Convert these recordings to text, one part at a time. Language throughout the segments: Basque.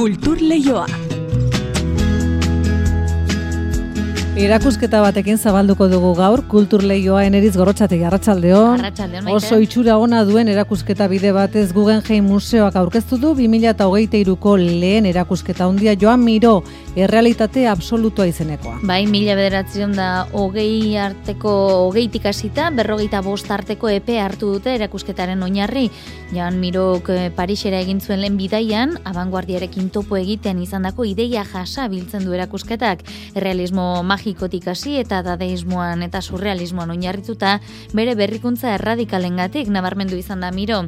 Kultur Leioa. Erakusketa batekin zabalduko dugu gaur, kultur lehioa eneriz gorrotxatik, arratsaldeon. Oso itxura ona duen erakusketa bide batez Guggenheim Museoak aurkeztu du 2008ko lehen erakusketa ondia joan miro, errealitate absolutua izenekoa. Bai, mila bederatzen da hogei arteko, hogeitik hasita, berrogeita bost arteko epe hartu dute erakusketaren oinarri. Joan mirok eh, Parisera egin zuen lehen bidaian, abanguardiarekin topo egiten izandako ideia jasa biltzen du erakusketak, realismo magi magikotik hasi eta dadeismoan eta surrealismoan oinarrituta bere berrikuntza erradikalengatik nabarmendu izan da miro.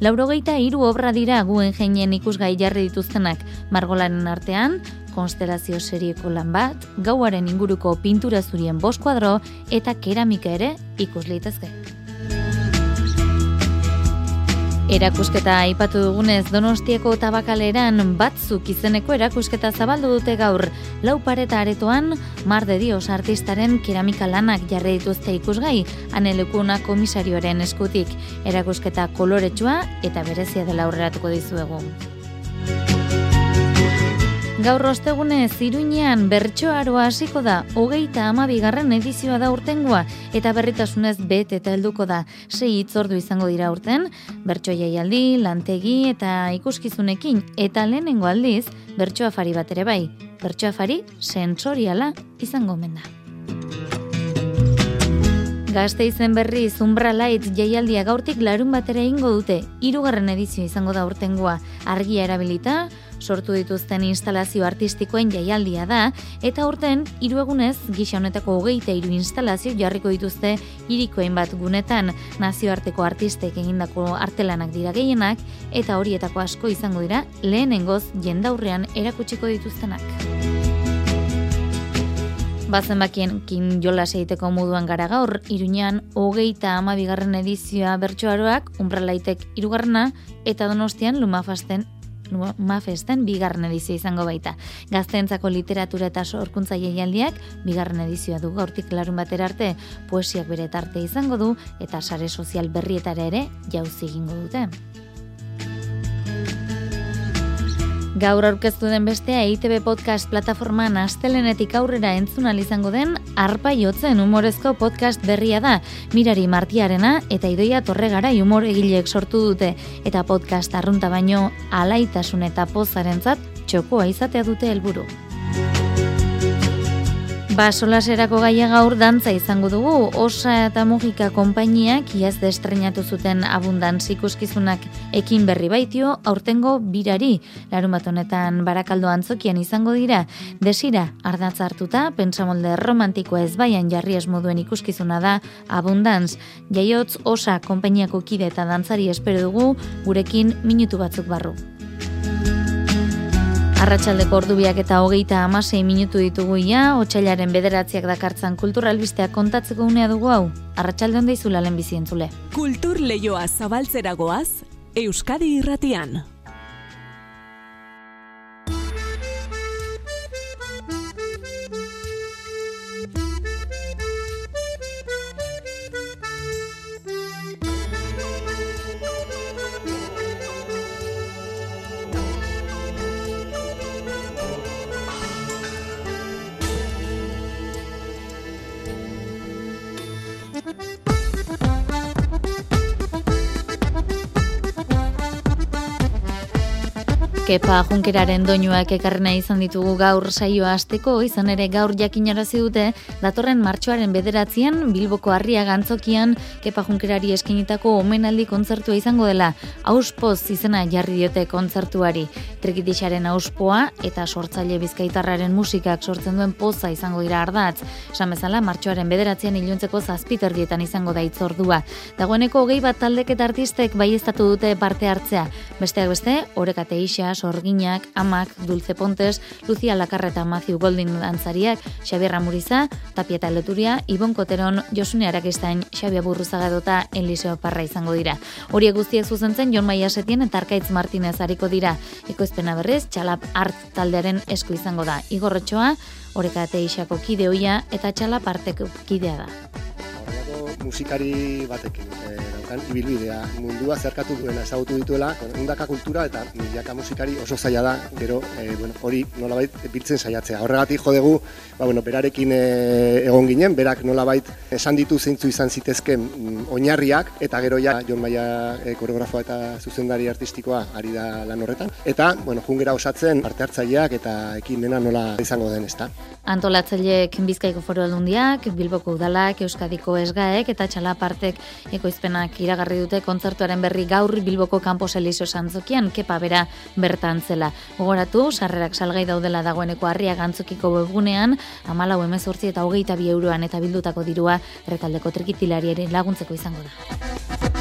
Laurogeita hiru obra dira guen jeinen ikusgai jarri dituztenak margolaren artean, konstelazio serieko lan bat, gauaren inguruko pintura zurien bost kuadro eta keramika ere ikus litezke. Erakusketa aipatu dugunez Donostiako tabakaleran batzuk izeneko erakusketa zabaldu dute gaur. Lau pareta aretoan, Mar de Dios artistaren keramika lanak jarri dituzte ikusgai, anelekuna komisarioaren eskutik. Erakusketa koloretsua eta berezia dela aurreratuko dizuegu. Gaur ostegune ziruinean bertsoaroa hasiko da, hogeita amabigarren edizioa da urtengoa, eta berritasunez bet eta helduko da, sei itzordu izango dira urten, bertso jaialdi, lantegi eta ikuskizunekin, eta lehenengo aldiz, bertsoafari bat ere bai, bertsoafari sensoriala izango menda. Gazte izen berri Zumbra Light jaialdia gaurtik larun batera ingo dute, irugarren edizio izango da urtengoa, argia erabilita, sortu dituzten instalazio artistikoen jaialdia da, eta urten, hiru egunez, gisa honetako hogeita hiru instalazio jarriko dituzte irikoen bat gunetan. Nazioarteko artistek egindako artelanak dira gehienak, eta horietako asko izango dira lehenengoz jendaurrean erakutsiko dituztenak. Bazen bakien kin jola seiteko moduan gara gaur, iruñan hogeita amabigarren edizioa bertsoaroak, umbralaitek irugarrena, eta donostian lumafasten Mafesten bigarren edizio izango baita. Gazteentzako literatura eta sorkuntza jaialdiak bigarren edizioa du gaurtik larun batera arte poesiak bere tarte izango du eta sare sozial berrietara ere jauzi egingo dute. Gaur aurkeztu den bestea ITB Podcast plataformaan astelenetik aurrera entzun izango den arpa jotzen humorezko podcast berria da. Mirari Martiarena eta Idoia Torregara humor egileek sortu dute eta podcast arrunta baino alaitasun eta pozarentzat txokoa izatea dute helburu. Ba, solaserako gaia gaur dantza izango dugu, osa eta mugika konpainiak iaz destrenatu zuten abundantz ikuskizunak ekin berri baitio, aurtengo birari, larun bat honetan barakaldo antzokian izango dira, desira, ardatz hartuta, pentsamolde romantikoa ez baian jarri esmoduen ikuskizuna da, abundantz, jaiotz osa konpainiako kide eta dantzari espero dugu, gurekin minutu batzuk barru. Arratxaldeko ordubiak eta hogeita amasei minutu ditugu ia, otxailaren bederatziak dakartzan kulturalbisteak kontatzeko unea dugu hau. Arratxalde honda izula bizientzule. Kultur lehioa zabaltzeragoaz, Euskadi irratian. Kepa Junkeraren doinuak ekarrena izan ditugu gaur saioa asteko, izan ere gaur jakinarazi dute, datorren martxoaren bederatzean Bilboko Harria Gantzokian Kepa Junkerari eskinitako omenaldi kontzertua izango dela. Auspoz izena jarri diote kontzertuari. Trikitixaren auspoa eta sortzaile bizkaitarraren musikak sortzen duen poza izango dira ardatz. Esan bezala, martxoaren bederatzean iluntzeko zazpiterdietan izango da itzordua. Dagoeneko hogei bat taldeket artistek baiestatu dute parte hartzea. Besteak beste, orekate isa, Sorginak, Amak, Dulce Pontes, Lucia Lakarreta, Matthew Golding dantzariak, Xabier Ramuriza, Tapieta Leturia, Ibon Koteron, Josune Arakistain, Xabia Burruzagadota, Eliseo Parra izango dira. Hori guztiek zuzentzen Jon Maia Setien eta Arkaitz Martinez hariko dira. Ekoizpena berriz, Txalap Art taldearen esku izango da. Igorretxoa, Oreka Teixako kideoia eta Txalap Artek kidea da. musikari batekin, e, han ibilbidea mundua zerkatu duena ezagutu dituela, undaka kultura eta milaka musikari oso zaila da, gero, e, bueno, hori nolabait biltzen saiatzea. Horregatik jodegu, ba, bueno, berarekin e, egon ginen, berak nolabait esan ditu zeintzu izan zitezken mm, oinarriak, eta gero ja, Jon Maia e, koreografoa eta zuzendari artistikoa ari da lan horretan. Eta, bueno, jungera osatzen parte hartzaileak eta ekimena nola izango den, ezta. Antolatzaileek Bizkaiko Foru Aldundiak, Bilboko Udalak, Euskadiko Esgaek eta Txalapartek ekoizpenak iragarri dute kontzertuaren berri gaur Bilboko Kampo Selizio Santzokian kepa bera bertan zela. Gogoratu, sarrerak salgai daudela dagoeneko harria gantzokiko webgunean, amalau emezortzi eta hogeita bi euroan eta bildutako dirua errekaldeko trikitilariaren laguntzeko izango da.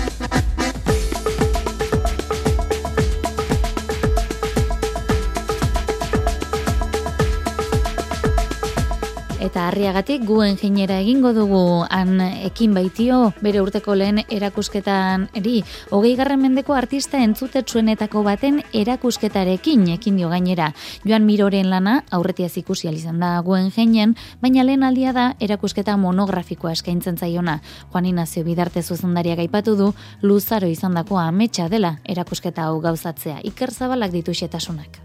Eta harriagatik guen jinera egingo dugu han ekin baitio bere urteko lehen erakusketan eri hogei garren mendeko artista entzutetsuenetako baten erakusketarekin ekin dio gainera. Joan miroren lana aurretiaz ikusi izan da guen jinen baina lehen aldia da erakusketa monografikoa eskaintzen zaiona. Juan Inazio bidarte zuzendaria gaipatu du luzaro izan dako ametsa dela erakusketa hau gauzatzea. Iker zabalak ditu xetasunak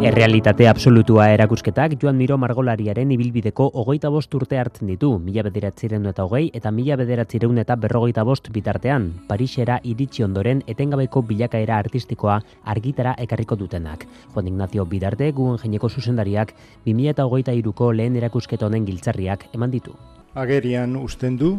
Errealitate absolutua erakusketak Joan Miro Margolariaren ibilbideko hogeita bost urte hartzen ditu, mila bederatzireun eta hogei eta mila bederatzireun eta berrogeita bost bitartean, Parisera iritsi ondoren etengabeko bilakaera artistikoa argitara ekarriko dutenak. Juan Ignacio Bidarte guen jeneko zuzendariak 2000 eta hogeita iruko lehen erakusketa honen giltzarriak eman ditu. Agerian usten du,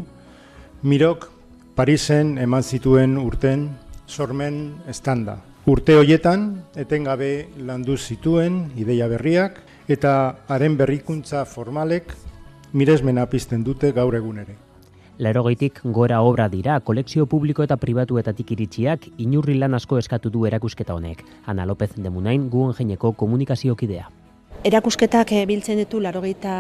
Mirok Parisen eman zituen urten sormen estanda. Urte hoietan, etengabe landu zituen ideia berriak eta haren berrikuntza formalek miresmena pizten dute gaur egun ere. Lerogeitik gora obra dira, kolekzio publiko eta pribatuetatik iritsiak inurri lan asko eskatu du erakusketa honek. Ana López de Munain, guen jeineko komunikazioakidea. Erakusketak eh, biltzen ditu larogeita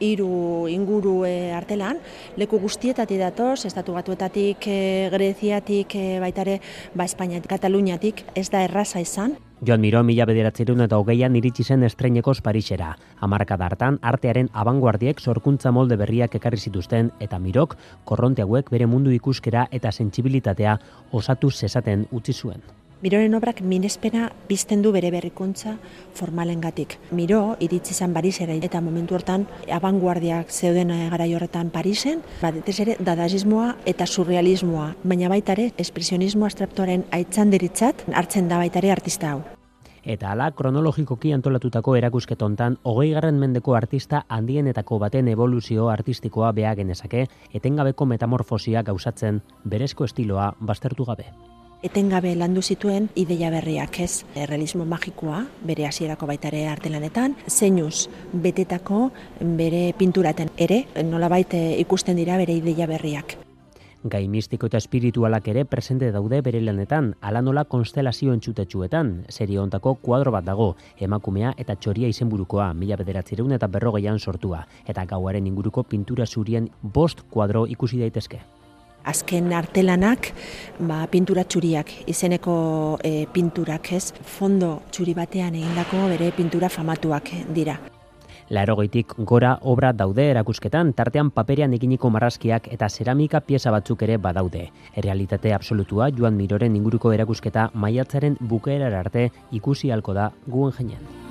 iru inguru e, artelan, leku guztietatik datoz, estatu batuetatik, e, Greziatik, e, baitare, ba, Espainiatik, Kataluniatik, ez da erraza izan. Joan Miro mila bederatzerun eta hogeian iritsi zen estreinekoz Parisera. Amarka dartan, artearen abanguardiek sorkuntza molde berriak ekarri zituzten eta Mirok korronte hauek bere mundu ikuskera eta sentsibilitatea osatu zesaten utzi zuen. Miroren obrak minespena bizten du bere berrikuntza formalengatik. Miro iritsi izan Parisera eta momentu hortan abanguardiak zeuden gara horretan Parisen, batez ere dadazismoa eta surrealismoa, baina baita ere espresionismo abstraktuaren aitzanderitzat hartzen da baita ere artista hau. Eta ala, kronologikoki antolatutako erakusketontan, hogei garren mendeko artista handienetako baten evoluzio artistikoa beha genezake, etengabeko metamorfosia gauzatzen berezko estiloa baztertu gabe etengabe landu zituen ideia berriak ez. Errealismo magikoa, bere hasierako baitare artelanetan, zeinuz betetako bere pinturaten ere, nolabait eh, ikusten dira bere ideia berriak. Gai mistiko eta espiritualak ere presente daude bere lanetan, ala nola konstelazio entzutetsuetan, serie ontako kuadro bat dago, emakumea eta txoria izenburukoa, mila bederatzireun eta berrogeian sortua, eta gauaren inguruko pintura zurien bost kuadro ikusi daitezke azken artelanak ba, pintura txuriak, izeneko e, pinturak ez, fondo txuri batean egindako bere pintura famatuak dira. Laerogeitik gora obra daude erakusketan, tartean paperean eginiko marrazkiak eta ceramika pieza batzuk ere badaude. Errealitate absolutua Joan Miroren inguruko erakusketa maiatzaren bukaerar arte ikusi halko da guen jenean.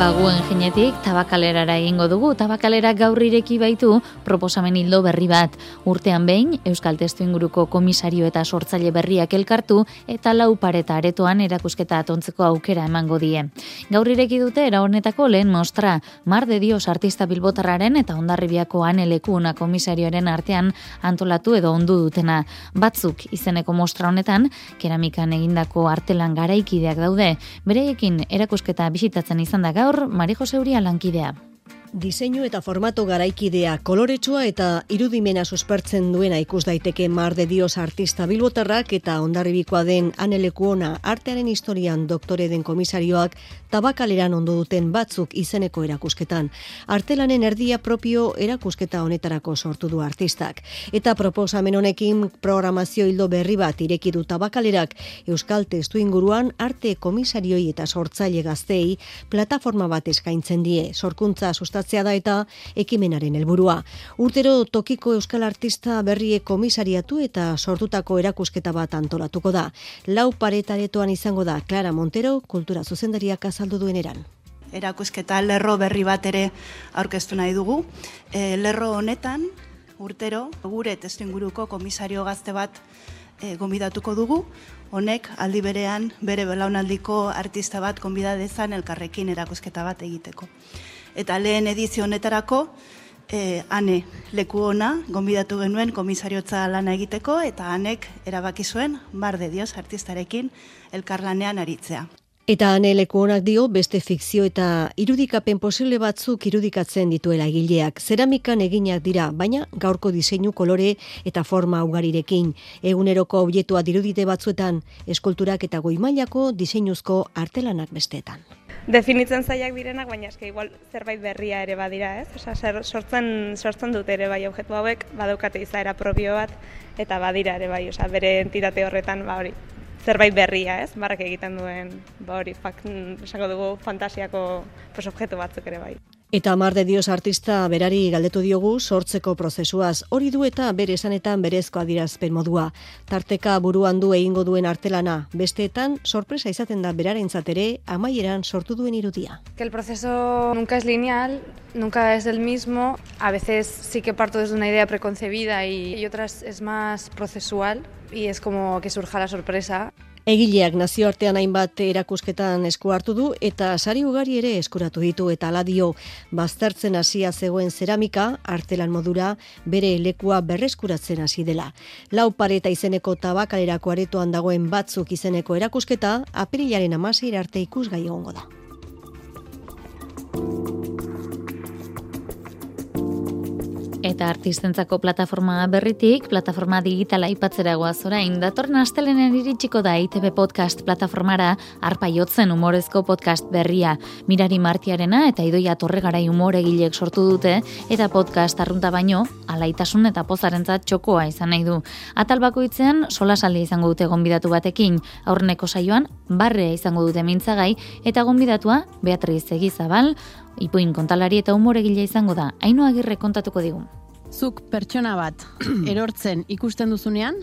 Baguen jinetik tabakalerara egingo dugu, tabakalera gaur ireki baitu proposamen hildo berri bat. Urtean behin, Euskal Testu inguruko komisario eta sortzaile berriak elkartu eta lau pareta aretoan erakusketa atontzeko aukera emango die. Gaur ireki dute era honetako lehen mostra, Mar de Dios artista bilbotarraren eta ondarribiako anelekuna komisarioaren artean antolatu edo ondu dutena. Batzuk izeneko mostra honetan, keramikan egindako artelan garaikideak daude. Bereekin erakusketa bisitatzen izan da gaur, Mari Jose Uria lankidea. Diseinu eta formato garaikidea koloretsua eta irudimena suspertzen duena ikus daiteke Mar de Dios artista bilbotarrak eta ondarribikoa den aneleku ona artearen historian doktore den komisarioak tabakaleran ondo duten batzuk izeneko erakusketan. Artelanen erdia propio erakusketa honetarako sortu du artistak. Eta proposamen honekin programazio hildo berri bat ireki du tabakalerak Euskal Testu inguruan arte komisarioi eta sortzaile gaztei plataforma bat eskaintzen die. Sorkuntza sustatzea da eta ekimenaren helburua. Urtero tokiko euskal artista berrie komisariatu eta sortutako erakusketa bat antolatuko da. Lau paretaretoan izango da Clara Montero, kultura zuzendariak azaldu duen eran erakusketa lerro berri bat ere aurkeztu nahi dugu. E, lerro honetan, urtero, gure testu inguruko komisario gazte bat e, gombidatuko dugu, honek aldi berean bere belaunaldiko artista bat gombida dezan elkarrekin erakusketa bat egiteko. Eta lehen edizio honetarako, e, ane leku ona, gombidatu genuen komisariotza lana egiteko, eta anek erabaki zuen, bar de dios artistarekin elkarlanean aritzea. Eta aneleku honak dio beste fikzio eta irudikapen posible batzuk irudikatzen dituela egileak. Zeramikan eginak dira, baina gaurko diseinu kolore eta forma ugarirekin. Eguneroko objektua dirudite batzuetan, eskulturak eta goimailako diseinuzko artelanak besteetan. Definitzen zaiak direnak, baina eske igual zerbait berria ere badira, ez? Osa, sortzen, sortzen dute ere bai objektu hauek, badaukate izaera propio bat, eta badira ere bai, osa, bere entitate horretan, ba hori, zerbait berria, ez? Barrak egiten duen, ba hori, esango dugu fantasiako pues, objektu batzuk ere bai. Eta Mar de Dios artista berari galdetu diogu sortzeko prozesuaz. Hori du eta bere esanetan berezko adirazpen modua. Tarteka buruan du egingo duen artelana. Besteetan, sorpresa izaten da beraren ere amaieran sortu duen irudia. Que el proceso nunca es lineal, nunca es el mismo. A veces sí que parto desde una idea preconcebida y, y otras es más procesual y es como que surja la sorpresa. Egileak nazioartean hainbat erakusketan esku hartu du eta sari ugari ere eskuratu ditu eta aladio baztertzen hasia zegoen zeramika artelan modura bere lekua berreskuratzen hasi dela. Lau pareta izeneko tabakalerako aretoan dagoen batzuk izeneko erakusketa apirilaren amasir arte ikusgai egongo da. Eta artistentzako plataforma berritik, plataforma digitala ipatzera goaz orain, datorren astelenen iritsiko da ITB podcast plataformara arpa jotzen humorezko podcast berria. Mirari martiarena eta idoia torregarai umore gilek sortu dute, eta podcast arrunta baino, alaitasun eta pozarentzat txokoa izan nahi du. Atal bakoitzean, sola saldi izango dute gonbidatu batekin, aurreneko saioan, barrea izango dute mintzagai, eta gonbidatua, Beatriz Egizabal, Ipuin kontalari eta umoregile izango da, haino agirre kontatuko digun. Zuk pertsona bat erortzen ikusten duzunean,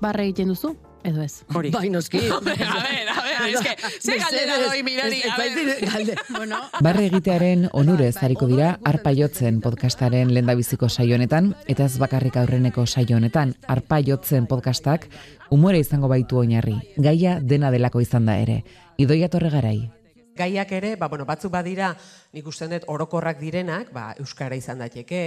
barre egiten duzu, edo ez? Hori. Bai, noski. a ver, a ver, a ver, es que, ze galdera doi mirari, a ver. bueno, Barre egitearen onurez hariko dira Arpa Jotzen podcastaren lendabiziko saio honetan eta ez bakarrik aurreneko saio honetan Arpa Jotzen podcastak umore izango baitu oinarri. Gaia dena delako izan da ere. Idoia Torregarai, Gaiak ere, ba, bueno, batzuk badira, nik usten dut orokorrak direnak, ba, euskara izan daiteke,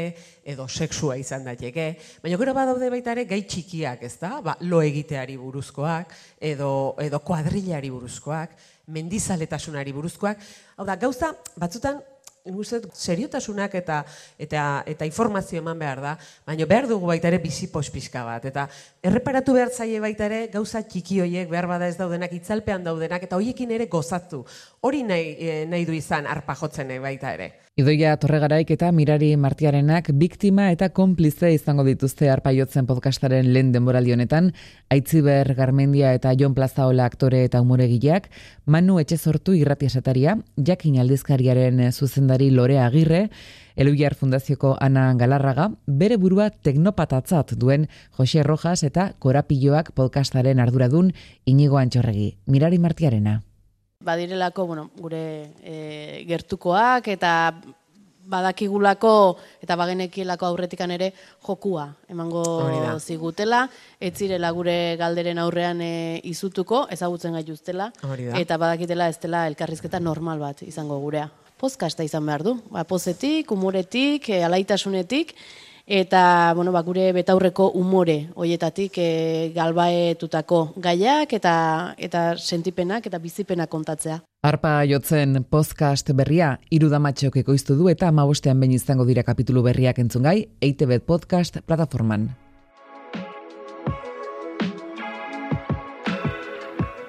edo sexua izan daiteke, baina gero badaude baita ere gai txikiak, ez da? Ba, lo egiteari buruzkoak, edo, edo kuadrilari buruzkoak, mendizaletasunari buruzkoak. Hau da, gauza, batzutan, Guztet, seriotasunak eta eta eta informazio eman behar da, baina behar dugu baita ere bizi pospizka bat. Eta erreparatu behar zaie baita ere gauza txiki hoiek behar bada ez daudenak, itzalpean daudenak, eta hoiekin ere gozatu. Hori nahi, eh, nahi du izan arpa jotzen baita ere. Idoia Torregaraik eta Mirari Martiarenak biktima eta konplize izango dituzte arpaiotzen podcastaren lehen denboraldi honetan, Aitziber Garmendia eta Jon Plazaola aktore eta umoregileak, Manu Etxezortu irratiasataria, Jakin Aldizkariaren zuzendari Lore Agirre, Eluiar Fundazioko Ana Galarraga, bere burua teknopatatzat duen Jose Rojas eta Korapilloak podcastaren arduradun Inigo Antxorregi. Mirari Martiarena badirelako, bueno, gure e, gertukoak eta badakigulako eta bagenekielako aurretikan ere jokua emango zigutela, ez zirela gure galderen aurrean e, izutuko, ezagutzen gaituztela, eta badakitela ez dela elkarrizketa normal bat izango gurea. Pozkasta izan behar du, ba, pozetik, umuretik, e, alaitasunetik, eta bueno, ba, gure betaurreko umore hoietatik e, galbaetutako gaiak eta eta sentipenak eta bizipenak kontatzea. Arpa jotzen podcast berria, irudamatxeok ekoiztu du eta amabostean behin izango dira kapitulu berriak entzungai, EITB podcast plataforman.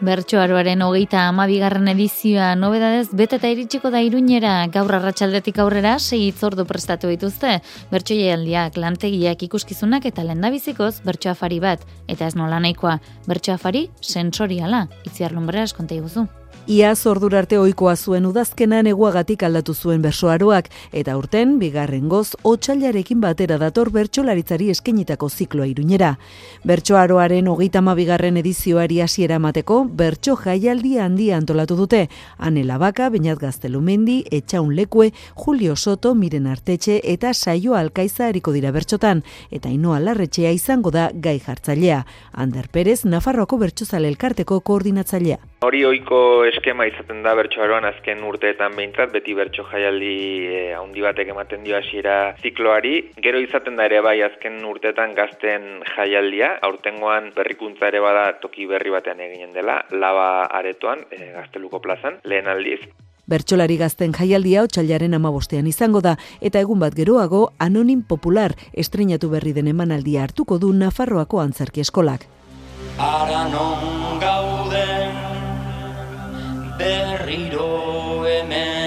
Bertsoaroaren hogeita amabigarren edizioa nobedadez bete eta iritsiko da iruñera gaur arratsaldetik aurrera sei itzordu prestatu dituzte. Bertso jaialdiak, lantegiak ikuskizunak eta lendabizikoz bertsoafari bat. Eta ez nola nahikoa, bertsoafari sensoriala. Itziar lumbreras konta iguzu. Ia zordura arte ohikoa zuen udazkenan eguagatik aldatu zuen bersoaroak, eta urten, bigarren goz, otxailarekin batera dator bertsolaritzari eskenitako zikloa iruñera. Bertsoaroaren hogeita bigarren edizioari hasiera emateko bertso jaialdi handia antolatu dute. Anela Baka, Beñat Gaztelumendi, Etxaun Lekue, Julio Soto, Miren Artetxe eta Saio Alkaiza eriko dira bertxotan, eta inoa larretxea izango da gai jartzailea. Ander Perez, Nafarroako bertsozale elkarteko koordinatzailea. Hori oiko eskema izaten da bertsoaroan azken urteetan behintzat, beti bertso jaialdi e, handi batek ematen dio hasiera zikloari. Gero izaten da ere bai azken urteetan gazten jaialdia, aurtengoan berrikuntza ere bada toki berri batean eginen dela, laba aretoan, e, gazteluko plazan, lehen aldiz. Bertsolari gazten jaialdia otxailaren amabostean izango da, eta egun bat geroago anonim popular estrenatu berri den emanaldia hartuko du Nafarroako antzerki eskolak. Ara non gauden berriro hemen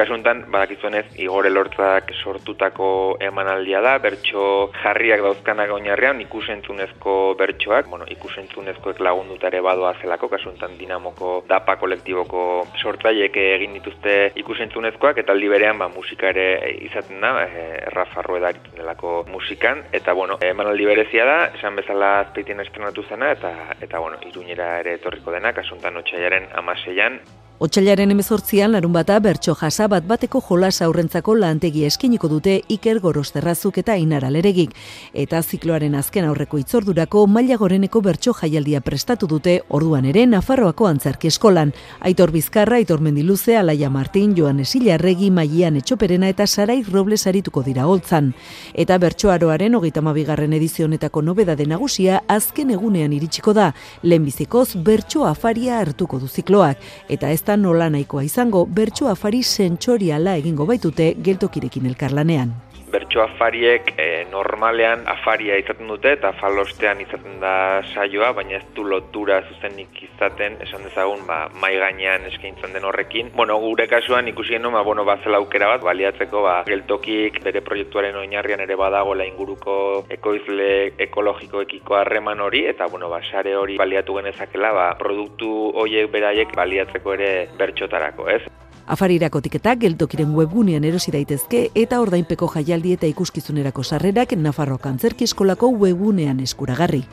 Kasuntan, badakizuenez, igore lortzak sortutako emanaldia da, bertso jarriak dauzkanak oinarrean, ikusentzunezko bertsoak, bueno, ikusentzunezkoek lagundutare badoa zelako, kasuntan dinamoko dapa kolektiboko sortzaiek egin dituzte ikusentzunezkoak, eta aldi berean, ba, musika ere izaten da, e, errafarro edaritzen delako musikan, eta, bueno, emanaldi berezia da, esan bezala azpeitien estrenatu zena, eta, eta bueno, iruñera ere etorriko dena, kasuntan otxaiaren amaseian, Otsailaren emezortzian larun bata bertso jasa bat bateko jolas aurrentzako lantegi eskiniko dute Iker Gorosterrazuk eta Inara Leregik. Eta zikloaren azken aurreko itzordurako maila goreneko bertso jaialdia prestatu dute orduan ere Nafarroako antzarki eskolan. Aitor Bizkarra, Aitor Mendiluze, Alaia Martin, Joan Esilarregi, Maian Etxoperena eta Sarai Robles arituko dira holtzan. Eta bertsoaroaren hogeita mabigarren edizionetako nobeda nagusia azken egunean iritsiko da. Lehenbizikoz bertso afaria hartuko du zikloak. Eta ez nola nahikoa izango bertso afari sentsoriala egingo baitute geltokirekin elkarlanean. Bertso afariek e, normalean afaria izaten dute eta falostean izaten da saioa, baina ez du lotura zuzenik izaten, esan dezagun, ba, mai gainean eskaintzen den horrekin. Bueno, gure kasuan ikusi genuen, ba, bueno, bazela aukera bat, baliatzeko, ba, geltokik bere proiektuaren oinarrian ere badago la inguruko ekoizle ekologikoekiko harreman hori, eta, bueno, ba, sare hori baliatu genezakela, ba, produktu horiek beraiek baliatzeko ere bertxotarako, ez? Afarirako tiketak geltokiren webgunean erosi daitezke eta ordainpeko jaialdi eta ikuskizunerako sarrerak Nafarro Kantzerki Eskolako webgunean eskuragarri.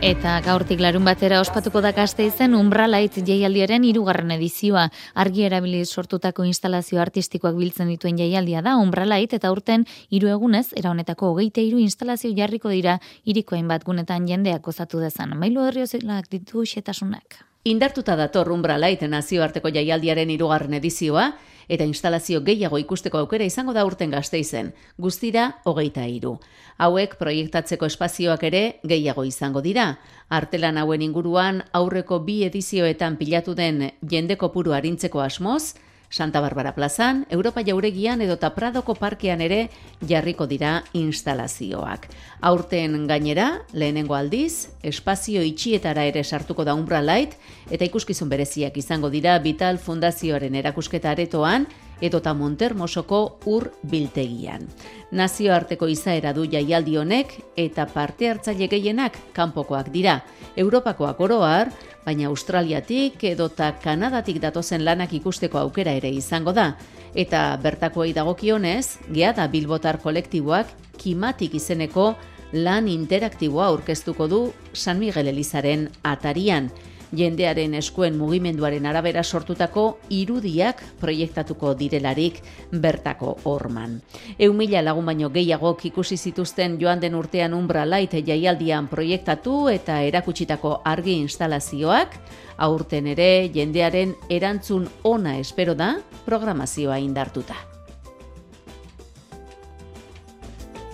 Eta gaurtik larun batera ospatuko da gazte izen Umbralight jaialdiaren irugarren edizioa. Argi erabiliz sortutako instalazio artistikoak biltzen dituen jaialdia da Umbralight eta urten hiru egunez era honetako hogeite hiru instalazio jarriko dira irikoen bat gunetan jendeak gozatu dezan. Mailu herriozelak ditu xetasunak. Indartuta dator Umbralight nazioarteko jaialdiaren irugarren edizioa, eta instalazio gehiago ikusteko aukera izango da urten gazteizen, guztira hogeita iru. Hauek proiektatzeko espazioak ere gehiago izango dira. Artelan hauen inguruan aurreko bi edizioetan pilatu den jende kopuru arintzeko asmoz, Santa Barbara plazan, Europa jauregian edo Pradoko parkean ere jarriko dira instalazioak. Aurten gainera, lehenengo aldiz, espazio itxietara ere sartuko da Umbra Light, eta ikuskizun bereziak izango dira Vital Fundazioaren erakusketa aretoan, edota Montermosoko ur biltegian. Nazioarteko izaera du jaialdi honek eta parte hartzaile gehienak kanpokoak dira. Europakoak oroar, baina Australiatik edota Kanadatik datozen lanak ikusteko aukera ere izango da. Eta bertakoei dagokionez, gea da Bilbotar kolektiboak kimatik izeneko lan interaktiboa aurkeztuko du San Miguel Elizaren atarian jendearen eskuen mugimenduaren arabera sortutako irudiak proiektatuko direlarik bertako orman. Eun mila lagun baino gehiagok ikusi zituzten joan den urtean umbra laite jaialdian proiektatu eta erakutsitako argi instalazioak, aurten ere jendearen erantzun ona espero da programazioa indartuta.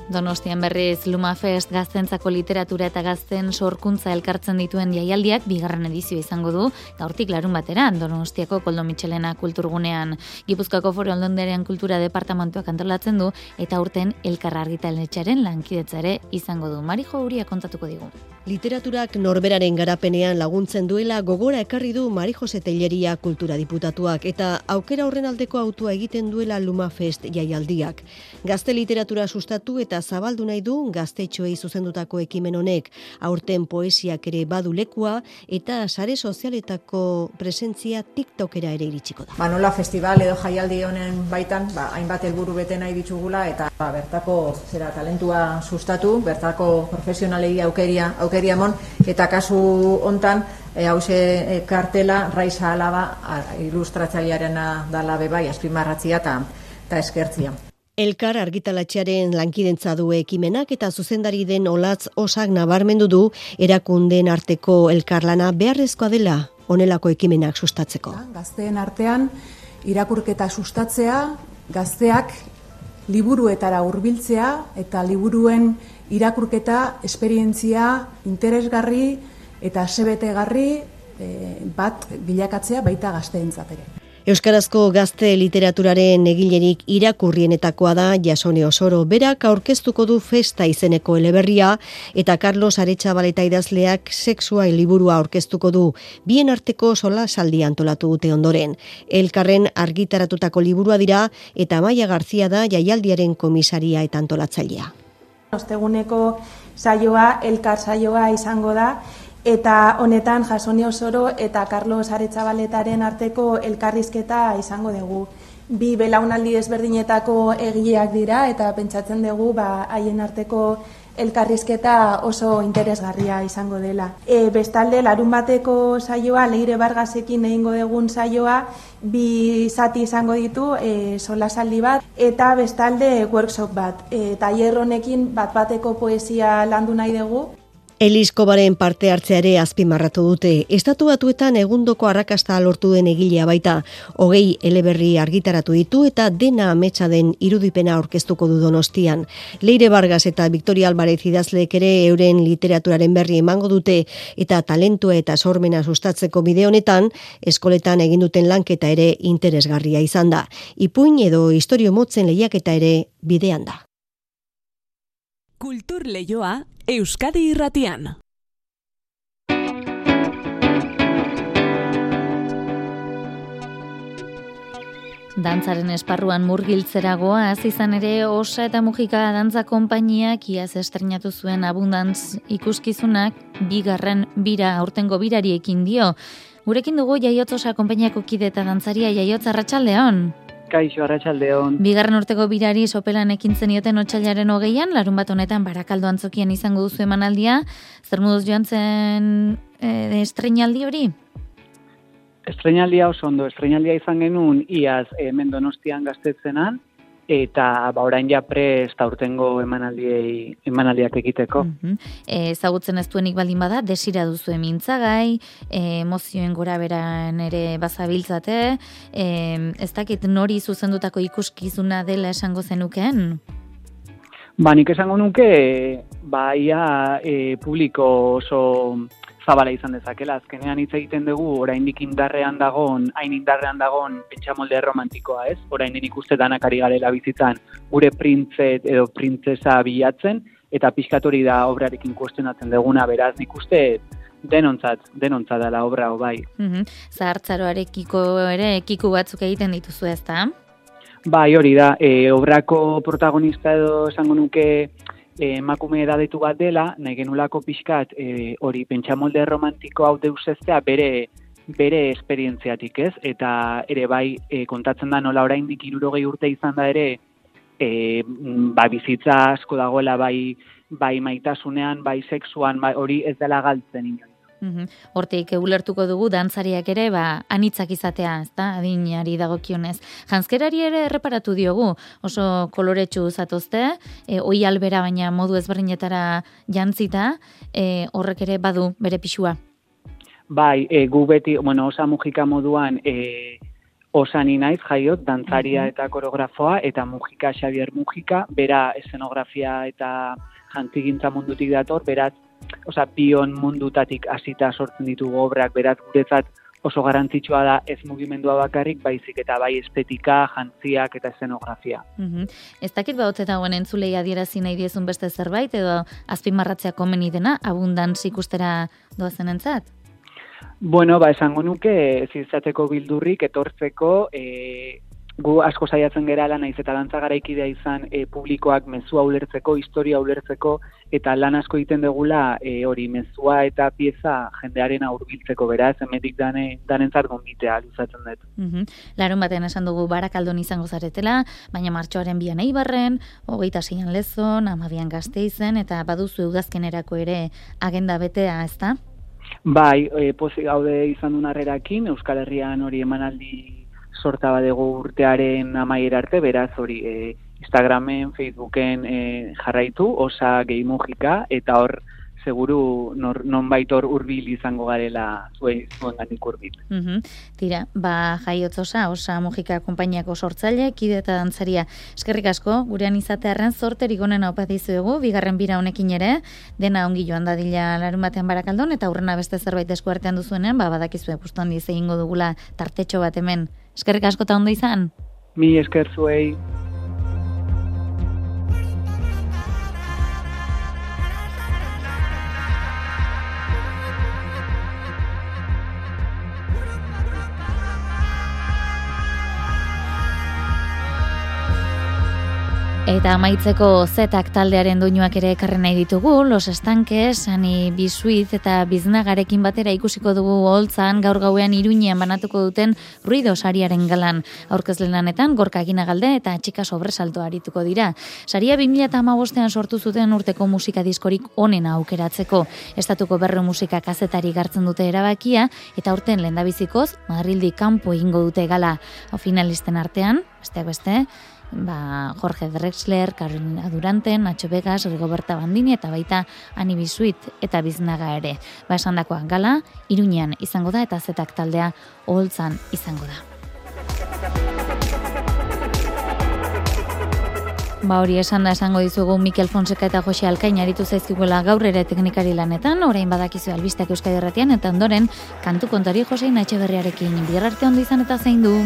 Donostian berriz Lumafest gaztentzako literatura eta gazten sorkuntza elkartzen dituen jaialdiak bigarren edizio izango du, gaurtik larun batera, Donostiako Koldo Michelena kulturgunean. Gipuzkoako Foro Aldonderean Kultura Departamentuak antolatzen du, eta urten elkarra argitaletxaren lankidetzare izango du. Marijo Uria kontatuko digu. Literaturak norberaren garapenean laguntzen duela gogora ekarri du Mari Jose Telleria kultura diputatuak eta aukera horren aldeko autua egiten duela Lumafest jaialdiak. Gazte literatura sustatu eta zabaldu nahi du gaztetxoei zuzendutako ekimen honek aurten poesiak ere badu lekua eta sare sozialetako presentzia TikTokera ere iritsiko da. Manola Festival edo jaialdi honen baitan, ba, hainbat helburu bete nahi ditugula eta ba, bertako zera talentua sustatu, bertako profesionalei aukeria, aukeria mon, eta kasu hontan e, hause e, kartela raiza alaba ilustratzailearena dala bebai azpimarratzia eta ta eskertzia. Elkar argitalatxearen lankidentza du ekimenak eta zuzendari den olatz osak nabarmendu du erakunden arteko elkarlana beharrezkoa dela onelako ekimenak sustatzeko. Gazteen artean irakurketa sustatzea, gazteak liburuetara hurbiltzea eta liburuen irakurketa esperientzia interesgarri eta sebetegarri e, bat bilakatzea baita gazteentzat ere. Euskarazko gazte literaturaren egilerik irakurrienetakoa da Jasone Osoro berak aurkeztuko du festa izeneko eleberria eta Carlos Aretxabaleta idazleak sexua liburua aurkeztuko du bien arteko sola saldi antolatu dute ondoren. Elkarren argitaratutako liburua dira eta Maia Garzia da jaialdiaren komisaria eta antolatzailea. Osteguneko saioa, elkar saioa izango da, eta honetan Jasoni Osoro eta Carlos Aretzabaletaren arteko elkarrizketa izango dugu. Bi belaunaldi ezberdinetako egileak dira eta pentsatzen dugu ba, haien arteko elkarrizketa oso interesgarria izango dela. E, bestalde, larun bateko saioa, leire bargazekin egingo dugun saioa, bi zati izango ditu, e, sola saldi bat, eta bestalde workshop bat. E, honekin bat bateko poesia landu nahi dugu. Eliskobaren parte hartzeare azpimarratu dute. Estatu batuetan egundoko arrakasta lortu den egilea baita. Hogei eleberri argitaratu ditu eta dena ametsa den irudipena aurkeztuko du donostian. Leire Vargas eta Victoria Alvarez idazleek ere euren literaturaren berri emango dute eta talentua eta sormena sustatzeko bide honetan eskoletan egin duten lanketa ere interesgarria izan da. Ipuin edo historio motzen lehiaketa ere bidean da. Kultur Leioa Euskadi Irratian. Dantzaren esparruan murgiltzeragoa, az izan ere osa eta mugika dantza konpainiak iaz estrenatu zuen abundantz ikuskizunak bigarren bira aurtengo birariekin dio. Gurekin dugu jaiotzosa konpainiako kide eta dantzaria jaiotza ratxaldeon. Kaixo Arratsaldeon. Bigarren urteko birari sopelan ekintzen ioten otsailaren hogeian, larun bat honetan barakaldo antzokian izango duzu emanaldia. Zer moduz joan zen e, estrenaldi hori? Estrenaldia oso ondo, estrenaldia izan genuen iaz e, mendonostian gaztetzenan, eta ba orain ja prest aurtengo emanaldiei emanaldiak egiteko. Mm ezagutzen ez duenik baldin bada, desira duzu emintzagai, e, emozioen gora beran ere bazabiltzate, e, ez dakit nori zuzendutako ikuskizuna dela esango zenukeen? Ba, nik esango nuke, ba, ia e, publiko oso zabala izan dezakela. Azkenean hitz egiten dugu oraindik indarrean dagon, hain indarrean dagon pentsamolde romantikoa, ez? Orain ikuste danak ari garela bizitzan gure printzet edo printzesa bilatzen eta pixkatori da obrarekin kuestionatzen duguna, beraz nik uste denontzat, denontzat dela obra bai. Mm -hmm. Zahartzaroarekiko ere ekiku batzuk egiten dituzu ezta? Bai, hori da, e, obrako protagonista edo esango nuke emakume edadetu bat dela, nahi genulako pixkat e, hori pentsamolde romantiko hau deuseztea bere bere esperientziatik ez, eta ere bai e, kontatzen da nola oraindik irurogei urte izan da ere e, ba, bizitza asko dagoela bai, bai maitasunean, bai sexuan, bai, hori ez dela galtzen inoiz. Horteik ulertuko dugu dantzariak ere ba anitzak izatea, ezta? Adinari dagokionez. Janskerari ere erreparatu diogu, oso koloretsu zatozte, e, oi albera baina modu ezberdinetara jantzita, e, horrek ere badu bere pixua. Bai, e, gu beti, bueno, osa mugika moduan, e, osani naiz jaiot, dantzaria eta koreografoa, eta Mujika, Xavier Mujika, bera eszenografia eta jantzigintza mundutik dator, beraz, oza, bion mundutatik hasita sortzen ditugu obrak, beraz, guretzat oso garantzitsua da ez mugimendua bakarrik, baizik eta bai estetika, jantziak eta eszenografia. Mm Ez dakit bautze dagoen entzulei adierazi nahi diezun beste zerbait, edo azpimarratzea komeni dena, abundantz ikustera doazen entzat? Bueno, ba, esango nuke, zizateko bildurrik, etortzeko, e, gu asko saiatzen gera lan naiz eta dantza garaikidea izan e, publikoak mezua ulertzeko, historia ulertzeko eta lan asko egiten degula e, hori mezua eta pieza jendearen aurbiltzeko beraz hemetik dane danentzat gonbitea luzatzen dut. Mm Larun batean esan dugu barakaldon izango zaretela, baina martxoaren bian eibarren, hogeita zeian lezon, amabian gazte izen, eta baduzu eudazkenerako ere agenda betea, ezta? Bai, e, pozik gaude izan duen arrerakin, Euskal Herrian hori emanaldi sorta badego urtearen amaiera arte, beraz hori e, Instagramen, Facebooken e, jarraitu, osa gehi mugika, eta hor seguru nor, non baitor urbil izango garela zuen, zuen gandik urbil. Mm Tira, ba jaiotzosa, osa mugika kompainiako sortzaile, kide eta dantzaria. Eskerrik asko, gurean izatearen zorterik onen opatizu dugu, bigarren bira honekin ere, dena ongi joan dadila larun batean barakaldon, eta aurrena beste zerbait eskuartean duzuenean, ba badakizue pustu handi egingo dugula tartetxo bat hemen Eskerrik asko ta ondo izan. Mi esker zuei. Eta amaitzeko zetak taldearen duinuak ere ekarren nahi ditugu, Los Estankes, Ani Bisuiz eta Biznagarekin batera ikusiko dugu holtzan gaur gauean iruñean banatuko duten ruido sariaren galan. Aurkezlen lanetan, gorka galde eta txika sobresalto arituko dira. Saria 2008an sortu zuten urteko musika diskorik onena aukeratzeko. Estatuko berro musika kazetari gartzen dute erabakia eta urten lendabizikoz Madrildi kanpo ingo dute gala. O finalisten artean, besteak beste, ba, Jorge Drexler, Carolina Durante, Nacho Vegas, Rigoberta Bandini eta baita Ani Bisuit eta Biznaga ere. Ba, esan dakoa, gala, iruñean izango da eta zetak taldea oholtzan izango da. Ba hori esan da esango dizugu Mikel Fonseca eta Jose Alkain aritu zaizkiguela gaur ere teknikari lanetan, orain badakizu albistak Euskadi Erratian eta ondoren kantu kontari Jose Inatxe berriarekin birarte ondo izan eta zein du.